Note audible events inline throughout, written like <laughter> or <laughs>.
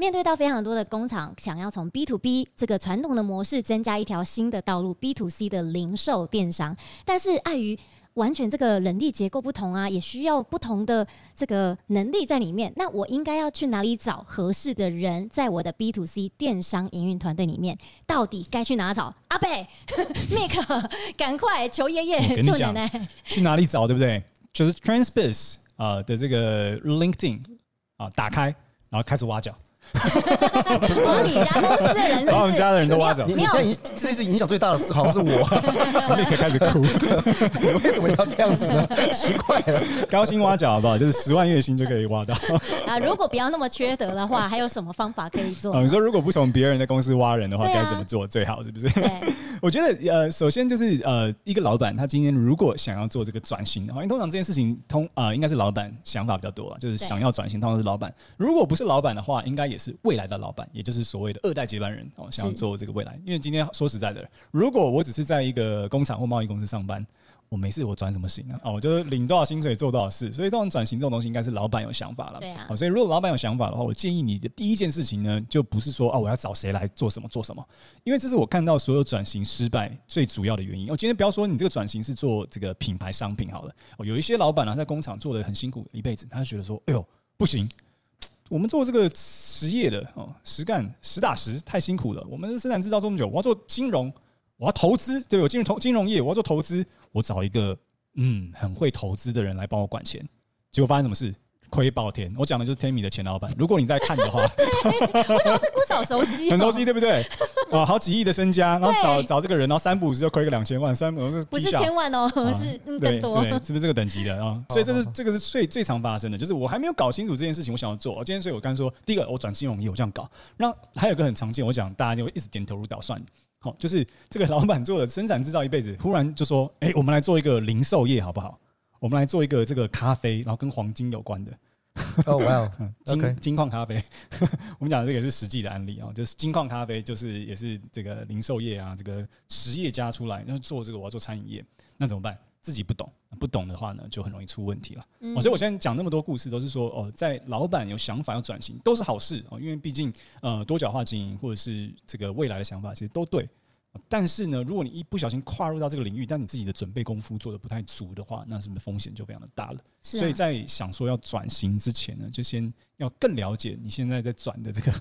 面对到非常多的工厂想要从 B to B 这个传统的模式增加一条新的道路 B to C 的零售电商，但是碍于完全这个人力结构不同啊，也需要不同的这个能力在里面。那我应该要去哪里找合适的人，在我的 B to C 电商营运团队里面，到底该去哪找？阿贝，<laughs> Mick，赶快求爷爷，求奶奶，去哪里找，对不对？就是 Transbiz 啊的这个 LinkedIn 啊，打开，然后开始挖角。<laughs> 把你家公司的人，把我们家的人都挖走。你你现在影这次影响最大的是好像是我，立刻开始哭。你为什么要这样子呢？奇怪了，高薪挖角好不好？就是十万月薪就可以挖到。啊，如果不要那么缺德的话，还有什么方法可以做？你说如果不从别人的公司挖人的话，该怎么做最好？是不是？对，<laughs> 我觉得呃，首先就是呃，一个老板他今天如果想要做这个转型的话，因为通常这件事情通啊，应该是老板想法比较多，就是想要转型，通常是老板。如果不是老板的话，应该也是未来的老板，也就是所谓的二代接班人哦，想要做这个未来。因为今天说实在的，如果我只是在一个工厂或贸易公司上班，我没事，我转什么型啊？哦，我就领多少薪水做多少事。所以，这种转型这种东西，应该是老板有想法了。对啊。所以如果老板有想法的话，我建议你的第一件事情呢，就不是说哦，我要找谁来做什么做什么，因为这是我看到所有转型失败最主要的原因。我今天不要说你这个转型是做这个品牌商品好了，哦，有一些老板呢，在工厂做的很辛苦一辈子，他就觉得说，哎呦，不行。我们做这个实业的哦，实干实打实太辛苦了。我们生产制造这么久，我要做金融，我要投资，对，我进入投金融业，我要做投资，我找一个嗯很会投资的人来帮我管钱。结果发生什么事？亏爆天！我讲的就是 Tammy 的前老板。如果你在看的话，<laughs> 我想这故事好熟悉，很熟悉，对不对？啊，<laughs> 好几亿的身家，然后找找这个人，然后三不五时就亏个两千万，三不是不是千万哦，<laughs> 是更多，对，是不是这个等级的啊？所以这是这个是最最常发生的，就是我还没有搞清楚这件事情，我想要做。今天所以我刚说，第一个我转金融业，我这样搞。那还有一个很常见，我讲大家就会一直点头如捣蒜。好，就是这个老板做了生产制造一辈子，忽然就说：“哎，我们来做一个零售业好不好？我们来做一个这个咖啡，然后跟黄金有关的。”哦，哇，<laughs> 金金矿咖啡，<laughs> 我们讲的这个是实际的案例啊，就是金矿咖啡，就是也是这个零售业啊，这个实业家出来，要做这个，我要做餐饮业，那怎么办？自己不懂，不懂的话呢，就很容易出问题了。所以我现在讲那么多故事，都是说哦，在老板有想法要转型，都是好事哦，因为毕竟呃，多角化经营或者是这个未来的想法，其实都对。但是呢，如果你一不小心跨入到这个领域，但你自己的准备功夫做的不太足的话，那是不是风险就非常的大了？是啊。所以在想说要转型之前呢，就先要更了解你现在在转的这个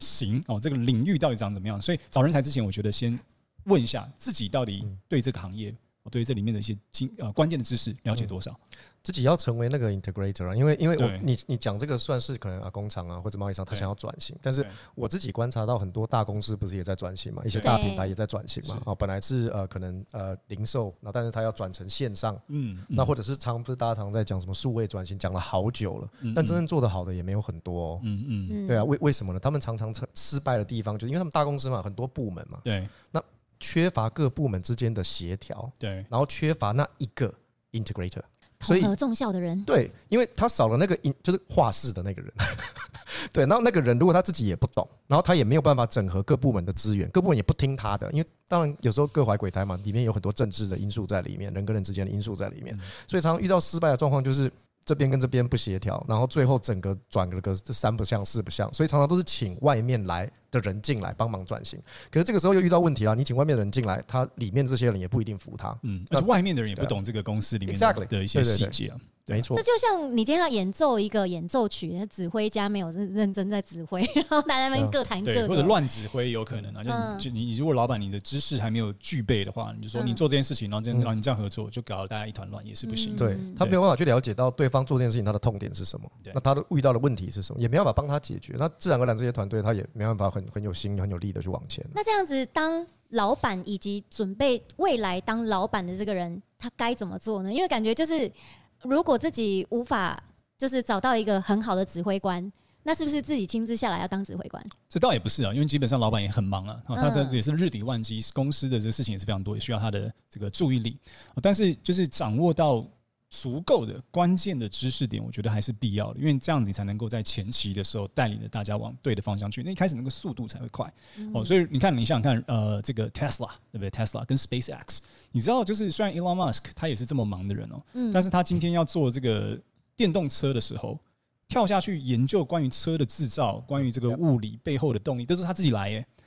型 <laughs> 哦，这个领域到底长怎么样。所以找人才之前，我觉得先问一下自己到底对这个行业。对这里面的一些经呃关键的知识了解多少？嗯、自己要成为那个 integrator 啊，因为因为我你你讲这个算是可能啊工厂啊或者贸易商他想要转型，但是我自己观察到很多大公司不是也在转型嘛，一些大品牌也在转型嘛。哦，本来是呃可能呃零售，那但是他要转成线上，嗯，嗯，那或者是常不是大家常在讲什么数位转型，讲了好久了，但真正做得好的也没有很多，哦，嗯嗯，对啊，为为什么呢？他们常常成失败的地方，就是因为他们大公司嘛，很多部门嘛，对，那。缺乏各部门之间的协调，对，然后缺乏那一个 integrator，统合综效的人，对，因为他少了那个就是画室的那个人，<laughs> 对，然后那个人如果他自己也不懂，然后他也没有办法整合各部门的资源，各部门也不听他的，因为当然有时候各怀鬼胎嘛，里面有很多政治的因素在里面，人跟人之间的因素在里面，所以常常遇到失败的状况就是。这边跟这边不协调，然后最后整个转了个这三不像四不像，所以常常都是请外面来的人进来帮忙转型。可是这个时候又遇到问题了，你请外面的人进来，他里面这些人也不一定服他，嗯，而且外面的人也不懂这个公司里面的一些细节啊。没错，这就像你今天要演奏一个演奏曲，指挥家没有认认真在指挥，<laughs> 然后大家们各弹各的，或者乱指挥有可能啊。就就你如果老板你的知识还没有具备的话，你就说你做这件事情，然后这样然后你这样合作，就搞得大家一团乱，也是不行。对，他没有办法去了解到对方做这件事情他的痛点是什么，那他的遇到的问题是什么，也没办法帮他解决。那自然而然这些团队他也没办法很很有心很有力的去往前。那这样子，当老板以及准备未来当老板的这个人，他该怎么做呢？因为感觉就是。如果自己无法就是找到一个很好的指挥官，那是不是自己亲自下来要当指挥官？这倒也不是啊，因为基本上老板也很忙啊，他这也是日理万机，公司的这个事情也是非常多，也需要他的这个注意力。但是就是掌握到。足够的关键的知识点，我觉得还是必要的，因为这样子你才能够在前期的时候带领着大家往对的方向去。那一开始那个速度才会快哦。所以你看，你想想看，呃，这个 Tesla 对不对？Tesla 跟 SpaceX，你知道，就是虽然 Elon Musk 他也是这么忙的人哦，但是他今天要做这个电动车的时候，跳下去研究关于车的制造，关于这个物理背后的动力，都是他自己来耶。哦，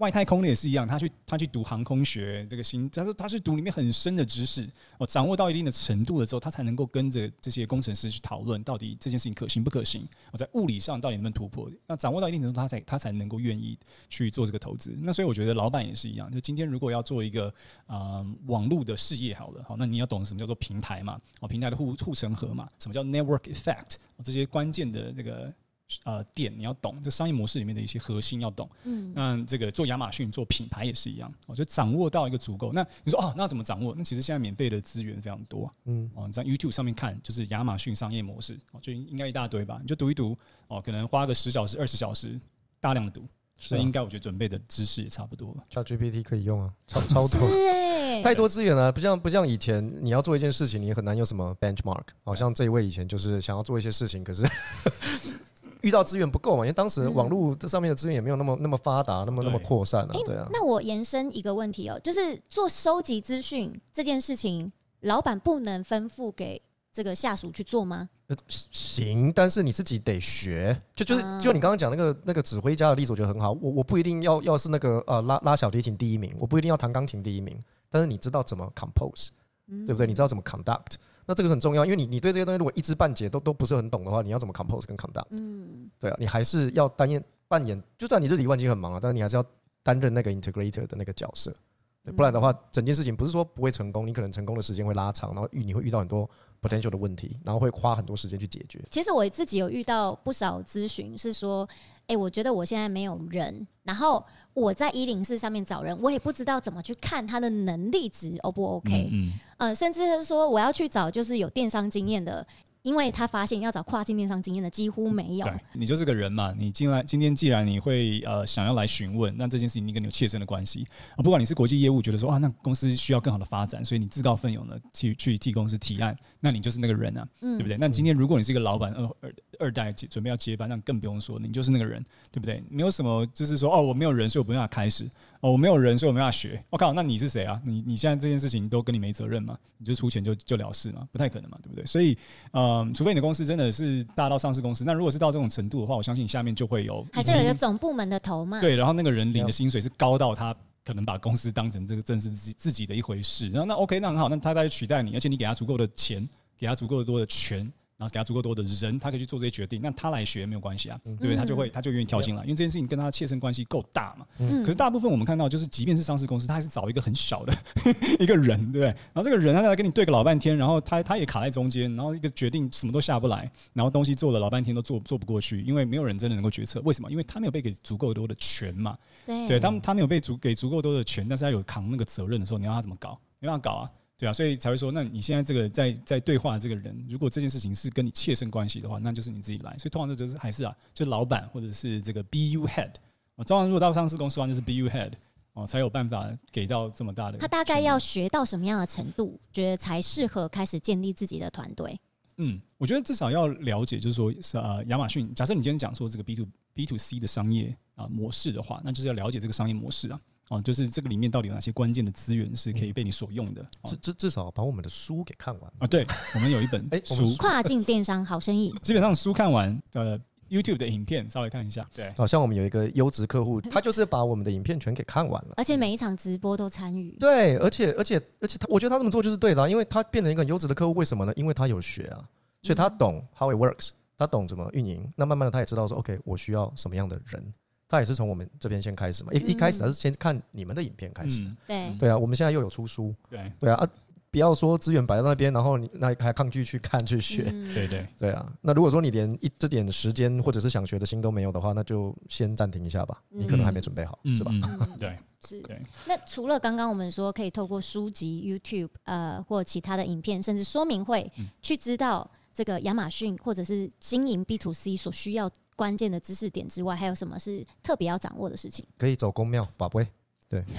外太空的也是一样，他去他去读航空学这个新，他说他是读里面很深的知识，哦，掌握到一定的程度了之后，他才能够跟着这些工程师去讨论到底这件事情可行不可行，我在物理上到底能不能突破？那掌握到一定程度，他才他才能够愿意去做这个投资。那所以我觉得老板也是一样，就今天如果要做一个啊、呃、网络的事业，好了，好，那你要懂什么叫做平台嘛？哦，平台的护护城河嘛？什么叫 network effect？这些关键的这个。呃，点你要懂，这商业模式里面的一些核心要懂。嗯，那这个做亚马逊做品牌也是一样，我就掌握到一个足够。那你说哦，那怎么掌握？那其实现在免费的资源非常多。嗯，哦，你在 YouTube 上面看，就是亚马逊商业模式，哦，就应该一大堆吧？你就读一读，哦，可能花个十小时、二十小时，大量的读，所以应该我觉得准备的知识也差不多了。ChatGPT 可以用啊，超超多，<laughs> 太多资源了，不像不像以前，你要做一件事情，你很难有什么 benchmark。好像这一位以前就是想要做一些事情，可是。遇到资源不够嘛？因为当时网络这上面的资源也没有那么那么发达，那么那么扩散啊。对啊。那我延伸一个问题哦，就是做收集资讯这件事情，老板不能吩咐给这个下属去做吗？行，但是你自己得学。就就是就你刚刚讲那个那个指挥家的例子，我觉得很好。我我不一定要要是那个呃拉拉小提琴第一名，我不一定要弹钢琴第一名，但是你知道怎么 compose，对不对？你知道怎么 conduct。那这个很重要，因为你你对这些东西如果一知半解都都不是很懂的话，你要怎么 compose 跟 conduct？嗯，对啊，你还是要担任扮演，就算你日理万机很忙啊，但是你还是要担任那个 integrator 的那个角色，对，不然的话，整件事情不是说不会成功，你可能成功的时间会拉长，然后遇你会遇到很多 potential 的问题，然后会花很多时间去解决。其实我自己有遇到不少咨询，是说，哎，我觉得我现在没有人，然后。我在一零四上面找人，我也不知道怎么去看他的能力值 O 不 OK？嗯，嗯，呃，甚至是说我要去找就是有电商经验的。因为他发现要找跨境电商经验的几乎没有。对，你就是个人嘛，你进来今天既然你会呃想要来询问，那这件事情你跟你有切身的关系啊。不管你是国际业务，觉得说啊，那公司需要更好的发展，所以你自告奋勇的去去替公司提案，那你就是那个人啊，嗯、对不对？那今天如果你是一个老板，二二二代准备要接班，那更不用说，你就是那个人，对不对？没有什么就是说哦，我没有人，所以我没办法开始。哦，我没有人，所以我没办法学。我靠，那你是谁啊？你你现在这件事情都跟你没责任吗？你就出钱就就了事吗？不太可能嘛，对不对？所以，嗯，除非你的公司真的是大到上市公司，那如果是到这种程度的话，我相信你下面就会有还是有一个总部门的头嘛。对，然后那个人领的薪水是高到他可能把公司当成这个正是自己自己的一回事。然后那 OK，那很好，那他再去取代你，而且你给他足够的钱，给他足够的多的权。然后给他足够多的人，他可以去做这些决定。那他来学没有关系啊，对不对？他就会，他就愿意跳进来，因为这件事情跟他切身关系够大嘛。可是大部分我们看到，就是即便是上市公司，他还是找一个很小的 <laughs> 一个人，对不对？然后这个人他来跟你对个老半天，然后他他也卡在中间，然后一个决定什么都下不来，然后东西做了老半天都做做不过去，因为没有人真的能够决策。为什么？因为他没有被给足够多的权嘛。对，当他没有被足给足够多的权，但是他有扛那个责任的时候，你让他怎么搞？没办法搞啊。对啊，所以才会说，那你现在这个在在对话的这个人，如果这件事情是跟你切身关系的话，那就是你自己来。所以通常这就是还是啊，就老板或者是这个 BU head 啊，通常如果到上市公司的话，就是 BU head 哦，才有办法给到这么大的。他大概要学到什么样的程度，觉得才适合开始建立自己的团队？嗯，我觉得至少要了解，就是说是啊，亚马逊。假设你今天讲说这个 B to B to C 的商业啊模式的话，那就是要了解这个商业模式啊。哦，就是这个里面到底有哪些关键的资源是可以被你所用的？至至至少把我们的书给看完啊！对，我们有一本诶书，跨境电商好生意。<laughs> 基本上书看完，呃，YouTube 的影片稍微看一下。对，好像我们有一个优质客户，他就是把我们的影片全给看完了，而且每一场直播都参与。对，而且而且而且他，我觉得他这么做就是对的，因为他变成一个优质的客户，为什么呢？因为他有学啊，所以他懂 how it works，他懂怎么运营。那慢慢的，他也知道说，OK，我需要什么样的人。他也是从我们这边先开始嘛，一一开始他是先看你们的影片开始，对。对啊，我们现在又有出书，对。对啊啊，不要说资源摆在那边，然后你那还抗拒去看去学，<laughs> 对对。对啊，那如果说你连一这点时间或者是想学的心都没有的话，那就先暂停一下吧，你可能还没准备好，是吧？对，<laughs> 是。对。那除了刚刚我们说可以透过书籍、YouTube 呃或其他的影片，甚至说明会去知道这个亚马逊或者是经营 B to C 所需要。关键的知识点之外，还有什么是特别要掌握的事情？可以走公庙，宝贝，对。<laughs>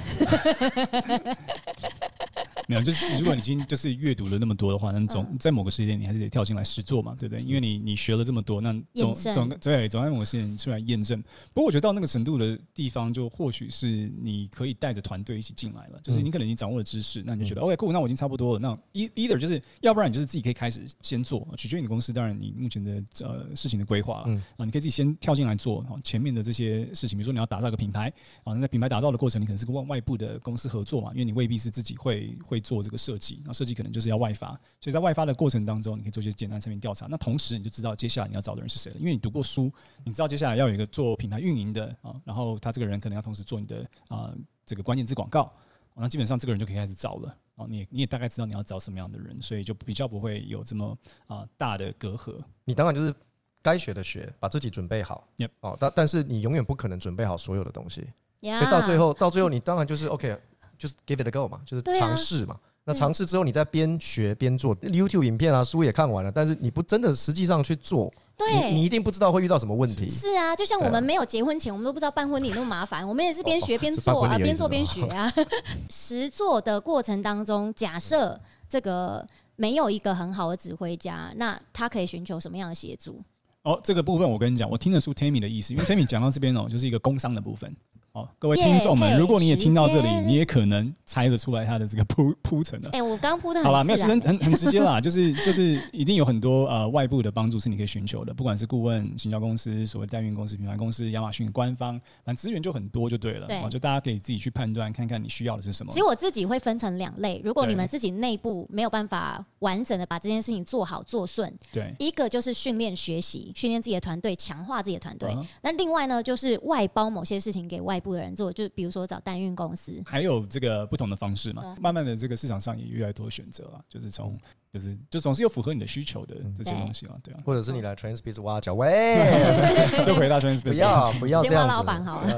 没有，就是如果你已经就是阅读了那么多的话，那总在某个时间点你还是得跳进来实做嘛，对不对？因为你你学了这么多，那总总对总在某个时间出来验证。不过我觉得到那个程度的地方，就或许是你可以带着团队一起进来了，就是你可能已经掌握了知识，那你就觉得 OK cool，那我已经差不多了。那 either 就是要不然你就是自己可以开始先做，取决于你公司，当然你目前的呃事情的规划了啊，你可以自己先跳进来做前面的这些事情，比如说你要打造一个品牌啊，那在品牌打造的过程，你可能是跟外外部的公司合作嘛，因为你未必是自己会会做这个设计，那设计可能就是要外发，所以在外发的过程当中，你可以做一些简单产品调查，那同时你就知道接下来你要找的人是谁了，因为你读过书，你知道接下来要有一个做品牌运营的啊，然后他这个人可能要同时做你的啊这个关键字广告，那基本上这个人就可以开始找了啊，你也你也大概知道你要找什么样的人，所以就比较不会有这么啊大的隔阂。你当然就是该学的学，把自己准备好，哦，但但是你永远不可能准备好所有的东西，所以到最后到最后你当然就是 OK，就是 give it a go 嘛，就是尝试嘛。那尝试之后，你再边学边做，YouTube 影片啊，书也看完了，但是你不真的实际上去做，对，你一定不知道会遇到什么问题。是啊，就像我们没有结婚前，我们都不知道办婚礼那么麻烦，我们也是边学边做啊，边做边学啊。<laughs> 实做的过程当中，假设这个没有一个很好的指挥家，那他可以寻求什么样的协助？哦，这个部分我跟你讲，我听得出 Tammy 的意思，因为 Tammy 讲到这边哦，就是一个工商的部分。好，各位听众们，如果你也听到这里，你也可能猜得出来他的这个铺铺陈了。哎，我刚铺的好了，没有，其实很很很直接啦，就是就是一定有很多呃外部的帮助是你可以寻求的，不管是顾问、行销公司、所谓代运公司、品牌公司、亚马逊官方，反正资源就很多就对了。对，就大家可以自己去判断，看看你需要的是什么。其实我自己会分成两类，如果你们自己内部没有办法完整的把这件事情做好做顺，对，一个就是训练学习，训练自己的团队，强化自己的团队。那另外呢，就是外包某些事情给外部的人做，就比如说找代运公司，还有这个不同的方式嘛。慢慢的，这个市场上也越来越多选择了，就是从就是就总是有符合你的需求的这些东西啊，对啊。或者是你来 Transpace 挖角，喂，<laughs> 又回到 TransBiz，不要不要这样子，老板好了。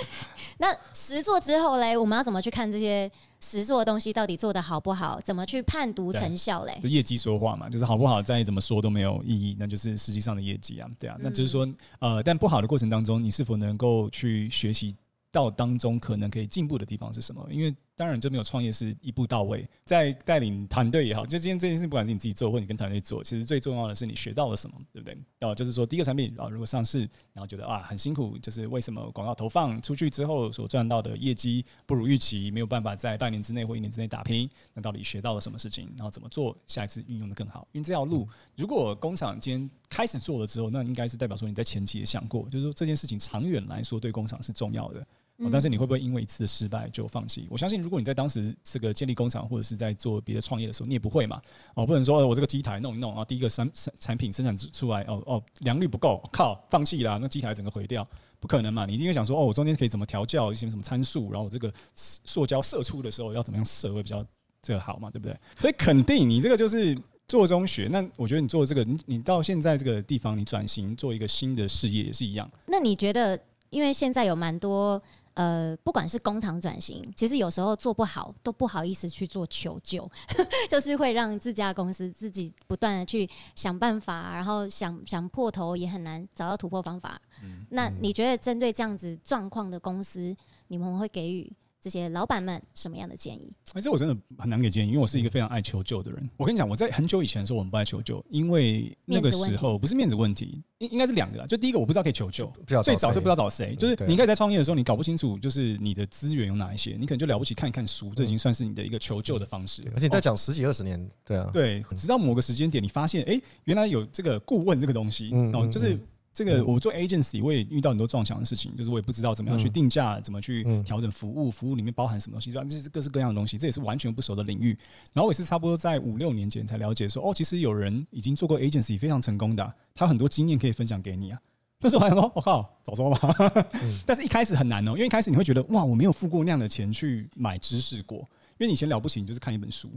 <laughs> 那实做之后嘞，我们要怎么去看这些实做的东西到底做的好不好？怎么去判读成效嘞？就业绩说话嘛，就是好不好再怎么说都没有意义，那就是实际上的业绩啊，对啊。那就是说，呃，但不好的过程当中，你是否能够去学习到当中可能可以进步的地方是什么？因为当然，就没有创业是一步到位，在带领团队也好，就今天这件事，不管是你自己做或你跟团队做，其实最重要的是你学到了什么，对不对？哦，就是说第一个产品啊，如果上市，然后觉得啊很辛苦，就是为什么广告投放出去之后所赚到的业绩不如预期，没有办法在半年之内或一年之内打拼，那到底学到了什么事情？然后怎么做下一次运用的更好？因为这条路，如果工厂今天开始做了之后，那应该是代表说你在前期也想过，就是说这件事情长远来说对工厂是重要的。哦，但是你会不会因为一次的失败就放弃？我相信，如果你在当时这个建立工厂或者是在做别的创业的时候，你也不会嘛。哦，不能说我这个机台弄一弄啊，第一个产产产品生产出来，哦哦，良率不够，靠，放弃啦，那机台整个毁掉，不可能嘛。你一定会想说，哦，我中间可以怎么调教一些什么参数，然后我这个塑胶射出的时候要怎么样射会比较这个好嘛，对不对？所以肯定你这个就是做中学。那我觉得你做这个，你你到现在这个地方，你转型做一个新的事业也是一样。那你觉得，因为现在有蛮多。呃，不管是工厂转型，其实有时候做不好都不好意思去做求救，<laughs> 就是会让自家公司自己不断的去想办法，然后想想破头也很难找到突破方法。嗯，那你觉得针对这样子状况的公司，你们会给予？这些老板们什么样的建议？哎，这我真的很难给建议，因为我是一个非常爱求救的人。我跟你讲，我在很久以前的时候，我们不爱求救，因为那个时候不是面子问题，应应该是两个啦。就第一个，我不知道可以求救，最早是不知道找谁。就是你一开始在创业的时候，你搞不清楚，就是你的资源有哪一些，你可能就了不起看一看书，这已经算是你的一个求救的方式。而且在讲十几二十年，对啊，对，直到某个时间点，你发现，哎，原来有这个顾问这个东西，哦，就是。这个我做 agency，我也遇到很多撞墙的事情，就是我也不知道怎么样去定价，怎么去调整服务，服务里面包含什么东西，这是各式各样的东西，这也是完全不熟的领域。然后我也是差不多在五六年前才了解说，哦，其实有人已经做过 agency 非常成功的啊，他很多经验可以分享给你啊。那时候我还想说，我靠，早说嘛。<laughs> 但是一开始很难哦，因为一开始你会觉得，哇，我没有付过那样的钱去买知识过，因为以前了不起，你就是看一本书。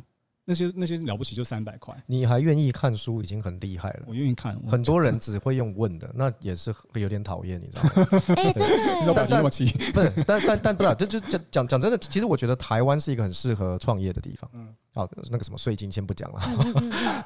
那些那些了不起就三百块，你还愿意看书已经很厉害了。我愿意看，很多人只会用问的，那也是会有点讨厌，<laughs> 你知道吗？哎、欸，真的，你说表情那么气，不是，<laughs> 但但但不是，就就讲讲讲真的，其实我觉得台湾是一个很适合创业的地方。嗯，好，那个什么税金先不讲了，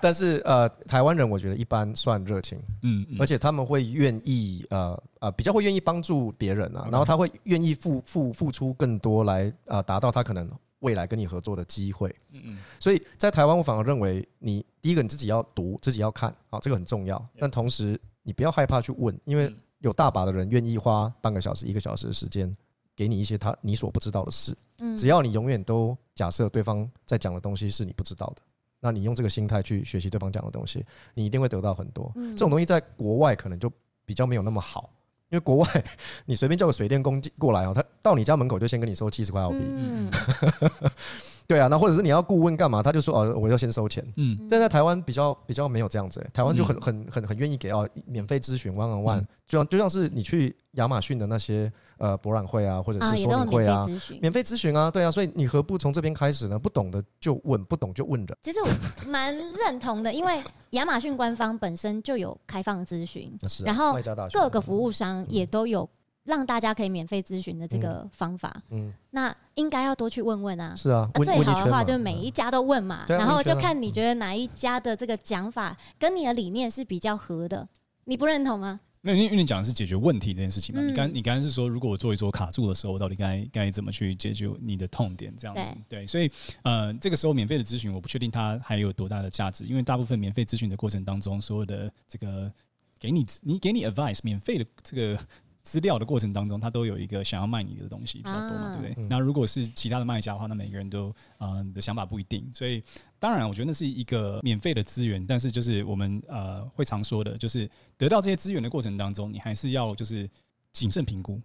但是呃，台湾人我觉得一般算热情，嗯，而且他们会愿意呃呃比较会愿意帮助别人啊，然后他会愿意付付付出更多来啊达到他可能。未来跟你合作的机会。嗯嗯。所以在台湾，我反而认为你第一个你自己要读，自己要看啊，这个很重要。但同时你不要害怕去问，因为有大把的人愿意花半个小时、一个小时的时间给你一些他你所不知道的事。嗯。只要你永远都假设对方在讲的东西是你不知道的。那你用这个心态去学习对方讲的东西，你一定会得到很多。这种东西在国外可能就比较没有那么好，因为国外你随便叫个水电工过来哦，他到你家门口就先跟你收七十块澳币。<laughs> 对啊，那或者是你要顾问干嘛？他就说哦，我要先收钱。嗯，但在台湾比较比较没有这样子，欸，台湾就很很很很愿意给哦，免费咨询 one on one，就像就像是你去亚马逊的那些呃博览会啊，或者是说明会啊，免费咨询啊，对啊，所以你何不从这边开始呢？不懂的就问，不懂就问人。其实我蛮认同的，因为亚马逊官方本身就有开放咨询，<laughs> 然后各个服务商也都有。让大家可以免费咨询的这个方法，嗯，嗯，那应该要多去问问啊。是啊，最好的话就每一家都问嘛，然后就看你觉得哪一家的这个讲法跟你的理念是比较合的，你不认同吗？没有，因为你讲的是解决问题这件事情嘛。你刚你刚刚是说，如果我做一做卡住的时候，我到底该该怎么去解决你的痛点？这样子，对，所以呃，这个时候免费的咨询，我不确定它还有多大的价值，因为大部分免费咨询的过程当中，所有的这个给你你给你 advice 免费的这个。资料的过程当中，他都有一个想要卖你的东西比较多嘛，对不对？那如果是其他的卖家的话，那每个人都呃的想法不一定，所以当然我觉得那是一个免费的资源，但是就是我们呃会常说的，就是得到这些资源的过程当中，你还是要就是谨慎评估。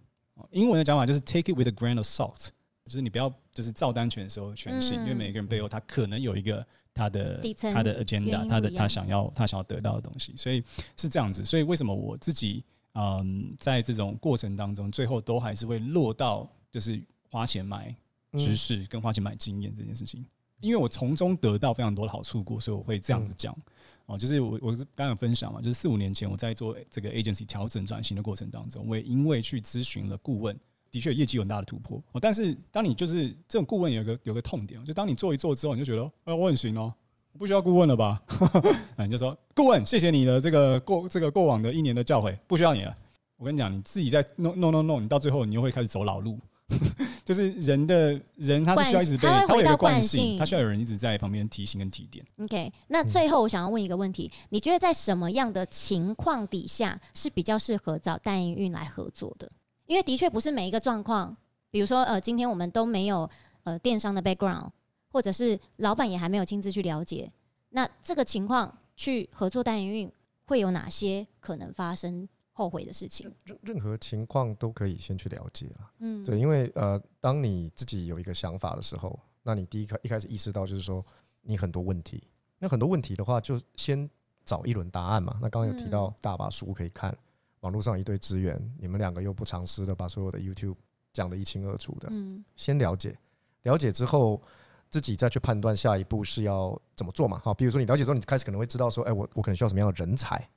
英文的讲法就是 take it with a grain of salt，就是你不要就是照单全收全信，因为每个人背后他可能有一个他的他的 agenda，他的他想要他想要得到的东西，所以是这样子。所以为什么我自己？嗯，在这种过程当中，最后都还是会落到就是花钱买知识跟花钱买经验这件事情，因为我从中得到非常多的好处过，所以我会这样子讲。哦，就是我我是刚刚有分享嘛，就是四五年前我在做这个 agency 调整转型的过程当中，我也因为去咨询了顾问，的确业绩有很大的突破。哦，但是当你就是这种顾问有个有个痛点，就当你做一做之后，你就觉得，呃，我很行哦。不需要顾问了吧？那 <laughs> 你就说顾问，谢谢你的这个过这个过往的一年的教诲，不需要你了。我跟你讲，你自己在弄弄弄弄，你到最后你又会开始走老路。<laughs> 就是人的人，他是需要一直被，他会有惯性，他需要有人一直在旁边提醒跟提点。OK，那最后我想要问一个问题：你觉得在什么样的情况底下是比较适合找代营运来合作的？因为的确不是每一个状况，比如说呃，今天我们都没有呃电商的 background。或者是老板也还没有亲自去了解，那这个情况去合作代营运会有哪些可能发生后悔的事情？任任何情况都可以先去了解了，嗯，对，因为呃，当你自己有一个想法的时候，那你第一开一开始意识到就是说你很多问题，那很多问题的话，就先找一轮答案嘛。那刚刚有提到大把书可以看，网络上一堆资源，你们两个又不尝试的把所有的 YouTube 讲得一清二楚的，嗯，先了解，了解之后。自己再去判断下一步是要怎么做嘛？好，比如说你了解之后，你开始可能会知道说，哎，我我可能需要什么样的人才？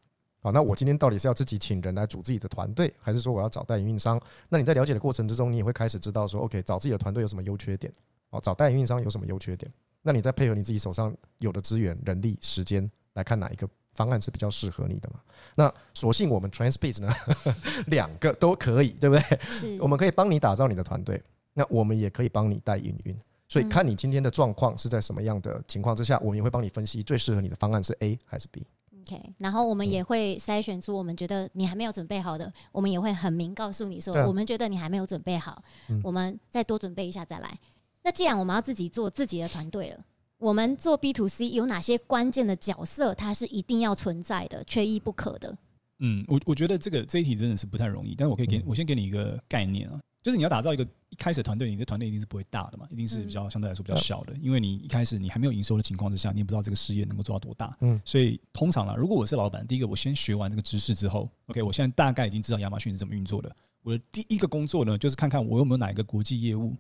好，那我今天到底是要自己请人来组自己的团队，还是说我要找代运营运商？那你在了解的过程之中，你也会开始知道说，OK，找自己的团队有什么优缺点？哦，找代运营运商有什么优缺点？那你再配合你自己手上有的资源、人力、时间来看哪一个方案是比较适合你的嘛？那索性我们 Transpace 呢，<laughs> 两个都可以，对不对？是，我们可以帮你打造你的团队，那我们也可以帮你带营运。所以看你今天的状况是在什么样的情况之下，我们也会帮你分析最适合你的方案是 A 还是 B。OK，然后我们也会筛选出我们觉得你还没有准备好的，我们也会很明告诉你说，我们觉得你还没有准备好，我们再多准备一下再来。那既然我们要自己做自己的团队了，我们做 B to C 有哪些关键的角色，它是一定要存在的，缺一不可的？嗯，我我觉得这个这一题真的是不太容易，但是我可以给我先给你一个概念啊。就是你要打造一个一开始的团队，你的团队一定是不会大的嘛，一定是比较相对来说比较小的，因为你一开始你还没有营收的情况之下，你也不知道这个事业能够做到多大。嗯，所以通常啦，如果我是老板，第一个我先学完这个知识之后，OK，我现在大概已经知道亚马逊是怎么运作的。我的第一个工作呢，就是看看我有没有哪一个国际业务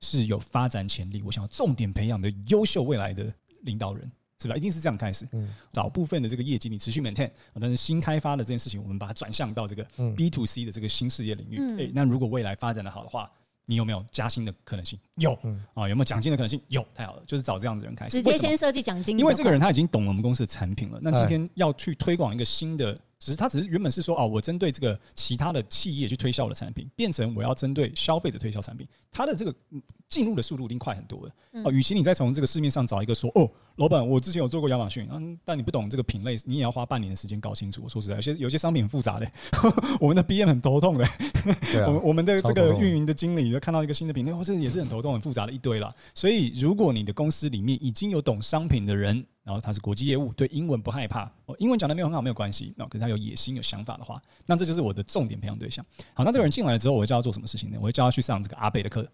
是有发展潜力，我想要重点培养的优秀未来的领导人。是吧？一定是这样开始，找部分的这个业绩你持续 maintain，但是新开发的这件事情，我们把它转向到这个 B to C 的这个新事业领域。诶，那如果未来发展的好的话，你有没有加薪的可能性？有啊，有没有奖金的可能性？有，太好了，就是找这样子的人开始，直接先设计奖金。因为这个人他已经懂了我们公司的产品了。那今天要去推广一个新的只是他只是原本是说哦，我针对这个其他的企业去推销的产品，变成我要针对消费者推销产品，他的这个进入的速度一定快很多了。哦，与其你再从这个市面上找一个说哦，老板，我之前有做过亚马逊，嗯，但你不懂这个品类，你也要花半年的时间搞清楚。我说实在，有些有些商品很复杂的，<laughs> 我们的 BM 很头痛的。我们我们的这个运营的经理看到一个新的品类，哦，这也是很头痛、很复杂的一堆了。所以，如果你的公司里面已经有懂商品的人，然后他是国际业务，对英文不害怕，哦，英文讲的没有很好没有关系，那可是他有野心有想法的话，那这就是我的重点培养对象。好，那这个人进来了之后，我会叫他做什么事情呢？我会叫他去上这个阿北的课，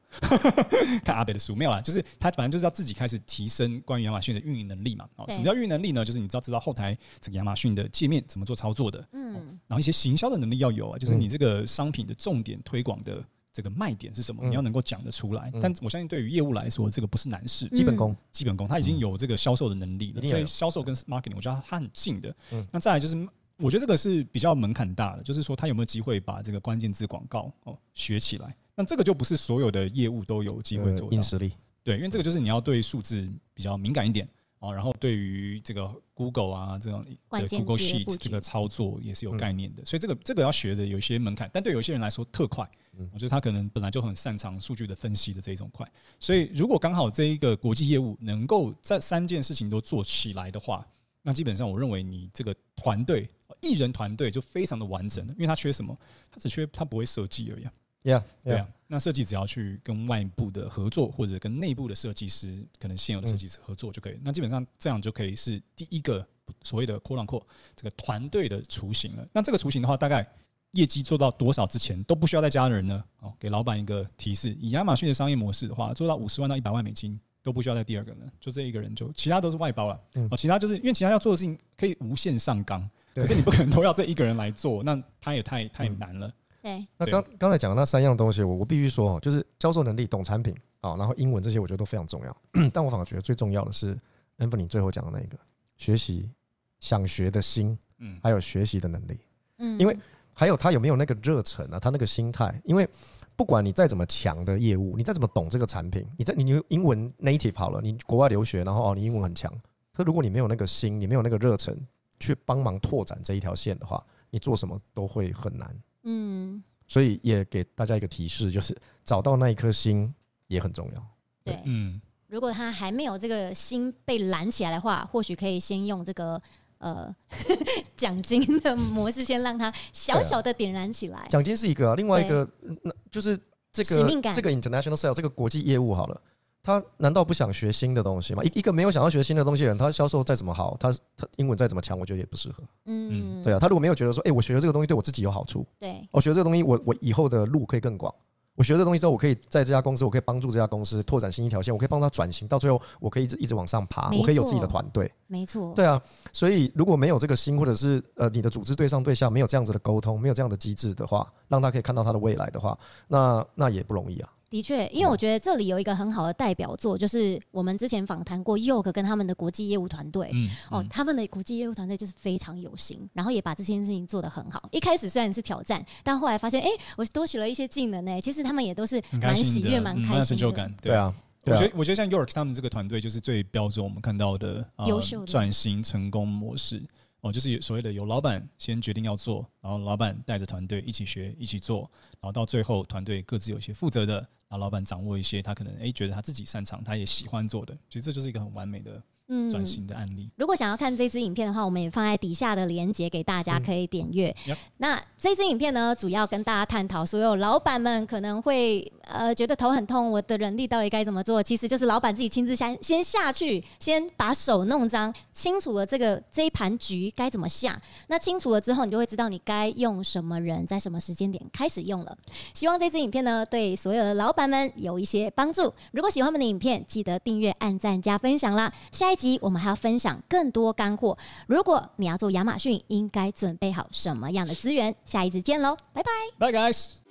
<laughs> 看阿北的书没有啦，就是他反正就是要自己开始提升关于亚马逊的运营能力嘛。哦，什么叫运营能力呢？就是你知道知道后台这个亚马逊的界面怎么做操作的，嗯，然后一些行销的能力要有啊，就是你这个商品的重点推广的。这个卖点是什么？你要能够讲得出来。但我相信对于业务来说，这个不是难事，基本功，基本功，他已经有这个销售的能力了。所以销售跟 marketing，我觉得他很近的。那再来就是，我觉得这个是比较门槛大的，就是说他有没有机会把这个关键字广告哦学起来？那这个就不是所有的业务都有机会做到。硬实力，对，因为这个就是你要对数字比较敏感一点。哦，然后对于这个 Google 啊这种 Google Sheet 这个操作也是有概念的，所以这个这个要学的有一些门槛，但对有些人来说特快，我觉得他可能本来就很擅长数据的分析的这一种快，所以如果刚好这一个国际业务能够在三件事情都做起来的话，那基本上我认为你这个团队艺人团队就非常的完整了，因为他缺什么？他只缺他不会设计而已。Yeah, yeah. 对啊，那设计只要去跟外部的合作，或者跟内部的设计师，可能现有的设计师合作就可以。那基本上这样就可以是第一个所谓的 “quote unquote” 这个团队的雏形了。那这个雏形的话，大概业绩做到多少之前都不需要再加人呢？哦，给老板一个提示：以亚马逊的商业模式的话，做到五十万到一百万美金都不需要再第二个人，就这一个人就其他都是外包了。哦，其他就是因为其他要做的事情可以无限上纲，可是你不可能都要这一个人来做，那他也太太难了。对，那刚刚才讲的那三样东西，我我必须说哦，就是销售能力、懂产品啊，然后英文这些，我觉得都非常重要。但我反而觉得最重要的是，Anthony 最后讲的那一个，学习想学的心，嗯，还有学习的能力，嗯，因为还有他有没有那个热忱啊，他那个心态，因为不管你再怎么强的业务，你再怎么懂这个产品，你在你英文 native 好了，你国外留学，然后哦，你英文很强，可如果你没有那个心，你没有那个热忱去帮忙拓展这一条线的话，你做什么都会很难。嗯，所以也给大家一个提示，就是找到那一颗心也很重要。对，嗯，如果他还没有这个心被拦起来的话，或许可以先用这个呃 <laughs> 奖金的模式，先让他小小的点燃起来。奖金是一个啊，另外一个那就是这个使命感，这个 international sale 这个国际业务好了。他难道不想学新的东西吗？一一个没有想要学新的东西的人，他销售再怎么好，他他英文再怎么强，我觉得也不适合。嗯，对啊，他如果没有觉得说，哎、欸，我学了这个东西对我自己有好处，对，我学了这个东西，我我以后的路可以更广。我学了这个东西之后，我可以在这家公司，我可以帮助这家公司拓展新一条线，我可以帮他转型，到最后我可以一直一直往上爬，我可以有自己的团队。没错，对啊，所以如果没有这个心，或者是呃你的组织对上对下没有这样子的沟通，没有这样的机制的话，让他可以看到他的未来的话，那那也不容易啊。的确，因为我觉得这里有一个很好的代表作，就是我们之前访谈过 Yoke 跟他们的国际业务团队。嗯，哦，他们的国际业务团队就是非常有心，然后也把这件事情做得很好。一开始虽然是挑战，但后来发现，哎，我多学了一些技能呢。其实他们也都是蛮喜悦、蛮开心的。成就感，对啊。我觉得，我觉得像 Yoke 他们这个团队就是最标准我们看到的优秀转型成功模式。哦，就是所谓的由老板先决定要做，然后老板带着团队一起学、一起做，然后到最后团队各自有一些负责的，然后老板掌握一些他可能诶觉得他自己擅长、他也喜欢做的，其实这就是一个很完美的。嗯，转型的案例。如果想要看这支影片的话，我们也放在底下的链接给大家，可以点阅。嗯、那这支影片呢，主要跟大家探讨所有老板们可能会呃觉得头很痛，我的人力到底该怎么做？其实就是老板自己亲自先先下去，先把手弄脏，清楚了这个这一盘局该怎么下。那清楚了之后，你就会知道你该用什么人，在什么时间点开始用了。希望这支影片呢，对所有的老板们有一些帮助。如果喜欢我们的影片，记得订阅、按赞、加分享啦。下一集我们还要分享更多干货。如果你要做亚马逊，应该准备好什么样的资源？下一次见喽，拜拜，拜，guys。